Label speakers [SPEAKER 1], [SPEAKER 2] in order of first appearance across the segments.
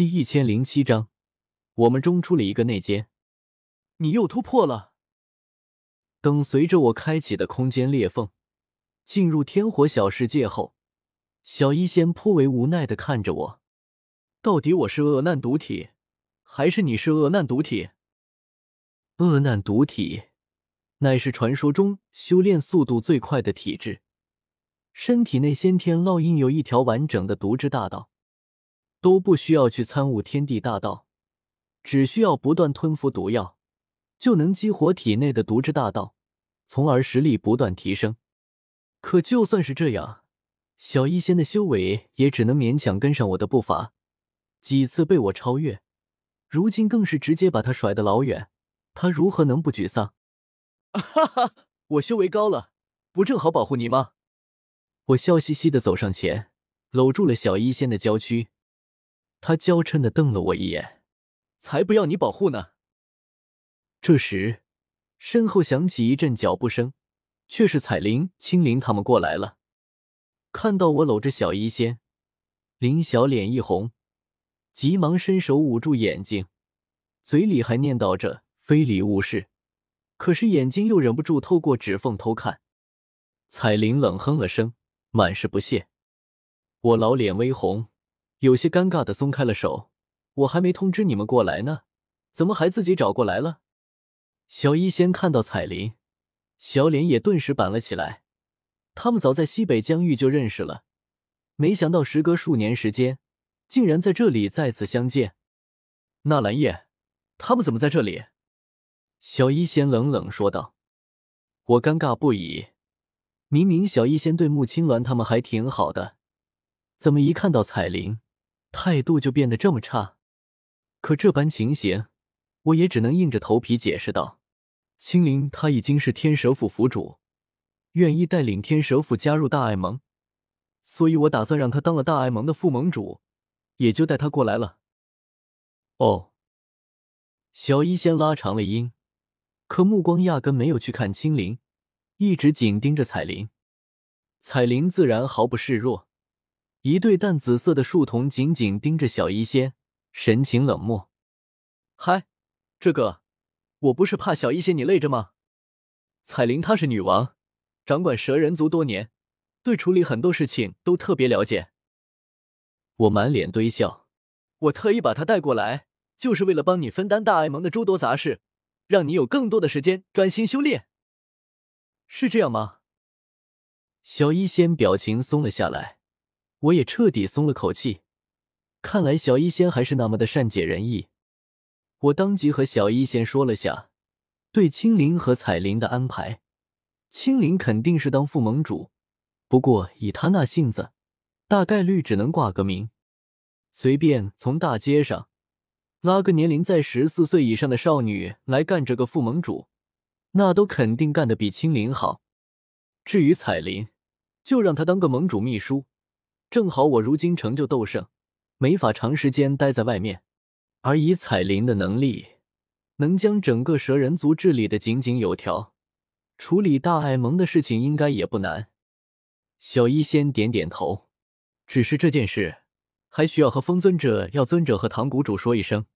[SPEAKER 1] 第一千零七章，我们中出了一个内奸，
[SPEAKER 2] 你又突破了。
[SPEAKER 1] 等随着我开启的空间裂缝进入天火小世界后，小医仙颇为无奈的看着我。
[SPEAKER 2] 到底我是恶难毒体，还是你是恶难毒体？
[SPEAKER 1] 恶难毒体乃是传说中修炼速度最快的体质，身体内先天烙印有一条完整的毒之大道，都不需要去参悟天地大道，只需要不断吞服毒药。就能激活体内的毒之大道，从而实力不断提升。可就算是这样，小医仙的修为也只能勉强跟上我的步伐，几次被我超越，如今更是直接把他甩得老远。他如何能不沮丧？
[SPEAKER 2] 哈哈，我修为高了，不正好保护你吗？
[SPEAKER 1] 我笑嘻嘻的走上前，搂住了小医仙的娇躯。他娇嗔的瞪了我一眼：“
[SPEAKER 2] 才不要你保护呢！”
[SPEAKER 1] 这时，身后响起一阵脚步声，却是彩铃、青灵他们过来了。看到我搂着小医仙，林小脸一红，急忙伸手捂住眼睛，嘴里还念叨着“非礼勿视”，可是眼睛又忍不住透过指缝偷看。彩铃冷哼了声，满是不屑。我老脸微红，有些尴尬的松开了手。我还没通知你们过来呢，怎么还自己找过来了？小医仙看到彩铃，小脸也顿时板了起来。他们早在西北疆域就认识了，没想到时隔数年时间，竟然在这里再次相见。
[SPEAKER 2] 纳兰叶，他们怎么在这里？
[SPEAKER 1] 小医仙冷冷说道。我尴尬不已，明明小医仙对穆青鸾他们还挺好的，怎么一看到彩铃，态度就变得这么差？可这般情形，我也只能硬着头皮解释道。青灵他已经是天蛇府府主，愿意带领天蛇府加入大爱盟，所以我打算让他当了大爱盟的副盟主，也就带他过来了。哦，小医仙拉长了音，可目光压根没有去看青灵，一直紧盯着彩铃。彩铃自然毫不示弱，一对淡紫色的树瞳紧紧盯着小医仙，神情冷漠。
[SPEAKER 2] 嗨，这个。我不是怕小医仙你累着吗？彩铃她是女王，掌管蛇人族多年，对处理很多事情都特别了解。
[SPEAKER 1] 我满脸堆笑，
[SPEAKER 2] 我特意把她带过来，就是为了帮你分担大爱盟的诸多杂事，让你有更多的时间专心修炼。是这样吗？
[SPEAKER 1] 小医仙表情松了下来，我也彻底松了口气。看来小医仙还是那么的善解人意。我当即和小医仙说了下对青灵和彩铃的安排。青灵肯定是当副盟主，不过以他那性子，大概率只能挂个名。随便从大街上拉个年龄在十四岁以上的少女来干这个副盟主，那都肯定干得比青灵好。至于彩铃，就让她当个盟主秘书。正好我如今成就斗圣，没法长时间待在外面。而以彩铃的能力，能将整个蛇人族治理的井井有条，处理大爱盟的事情应该也不难。小医仙点点头，只是这件事还需要和风尊者、药尊者和唐谷主说一声。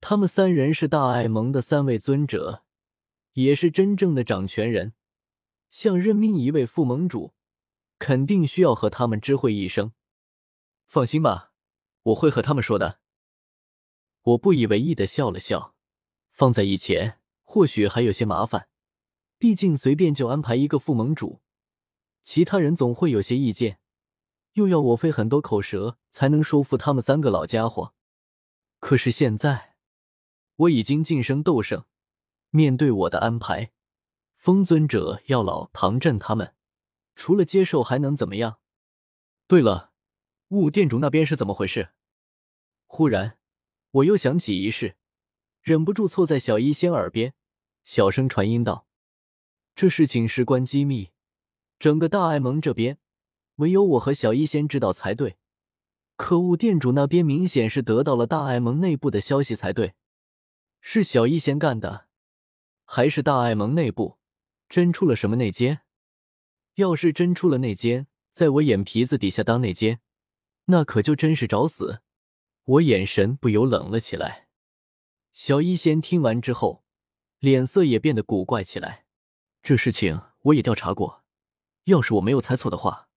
[SPEAKER 1] 他们三人是大爱盟的三位尊者，也是真正的掌权人，想任命一位副盟主，肯定需要和他们知会一声。
[SPEAKER 2] 放心吧，我会和他们说的。
[SPEAKER 1] 我不以为意的笑了笑，放在以前或许还有些麻烦，毕竟随便就安排一个副盟主，其他人总会有些意见，又要我费很多口舌才能说服他们三个老家伙。可是现在我已经晋升斗圣，面对我的安排，风尊者、药老、唐震他们除了接受还能怎么样？
[SPEAKER 2] 对了，雾店主那边是怎么回事？
[SPEAKER 1] 忽然。我又想起一事，忍不住凑在小医仙耳边，小声传音道：“这事情事关机密，整个大爱盟这边唯有我和小医仙知道才对。可雾，店主那边明显是得到了大爱盟内部的消息才对，是小医仙干的，还是大爱盟内部真出了什么内奸？要是真出了内奸，在我眼皮子底下当内奸，那可就真是找死。”我眼神不由冷了起来。小医仙听完之后，脸色也变得古怪起来。
[SPEAKER 2] 这事情我也调查过，要是我没有猜错的话，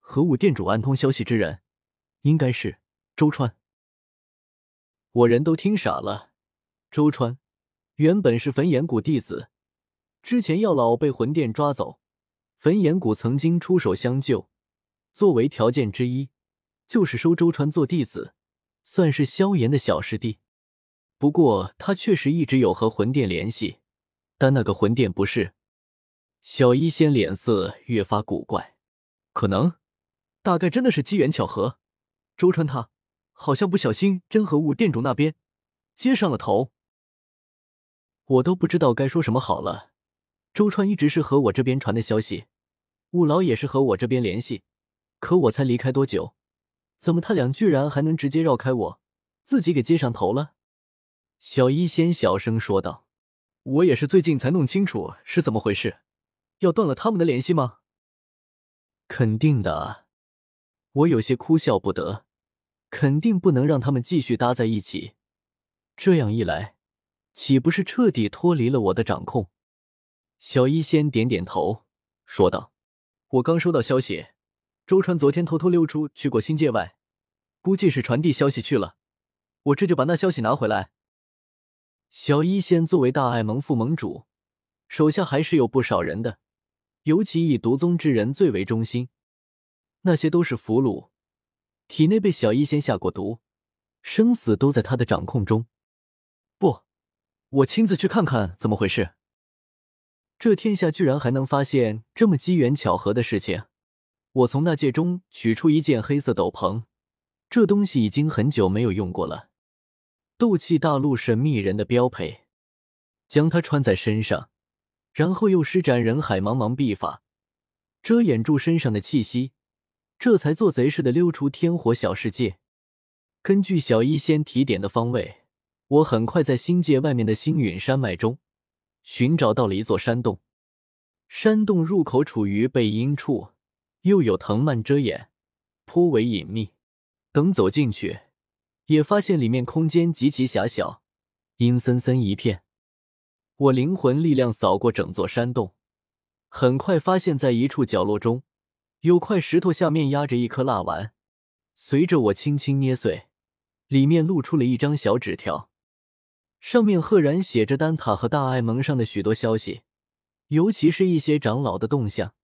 [SPEAKER 2] 和武店主暗通消息之人，应该是周川。
[SPEAKER 1] 我人都听傻了。周川原本是焚炎谷弟子，之前药老被魂殿抓走，焚炎谷曾经出手相救，作为条件之一，就是收周川做弟子，算是萧炎的小师弟。不过他确实一直有和魂殿联系，但那个魂殿不是。小医仙脸色越发古怪，
[SPEAKER 2] 可能，大概真的是机缘巧合。周川他好像不小心真和武店主那边接上了头，
[SPEAKER 1] 我都不知道该说什么好了。周川一直是和我这边传的消息，雾老也是和我这边联系，可我才离开多久，怎么他俩居然还能直接绕开我，自己给接上头了？小医仙小声说道：“
[SPEAKER 2] 我也是最近才弄清楚是怎么回事，要断了他们的联系吗？”
[SPEAKER 1] 肯定的，我有些哭笑不得，肯定不能让他们继续搭在一起，这样一来，岂不是彻底脱离了我的掌控？小医仙点点头，说道：“
[SPEAKER 2] 我刚收到消息，周川昨天偷偷溜出去过新界外，估计是传递消息去了。我这就把那消息拿回来。”
[SPEAKER 1] 小医仙作为大爱盟副盟主，手下还是有不少人的，尤其以毒宗之人最为中心。那些都是俘虏，体内被小医仙下过毒，生死都在他的掌控中。
[SPEAKER 2] 不，我亲自去看看怎么回事。
[SPEAKER 1] 这天下居然还能发现这么机缘巧合的事情！我从那戒中取出一件黑色斗篷，这东西已经很久没有用过了。斗气大陆神秘人的标配，将它穿在身上，然后又施展人海茫茫秘法，遮掩住身上的气息，这才做贼似的溜出天火小世界。根据小医仙提点的方位，我很快在星界外面的星陨山脉中寻找到了一座山洞。山洞入口处于背阴处，又有藤蔓遮掩，颇为隐秘。等走进去。也发现里面空间极其狭小，阴森森一片。我灵魂力量扫过整座山洞，很快发现，在一处角落中，有块石头下面压着一颗蜡丸。随着我轻轻捏碎，里面露出了一张小纸条，上面赫然写着丹塔和大爱盟上的许多消息，尤其是一些长老的动向。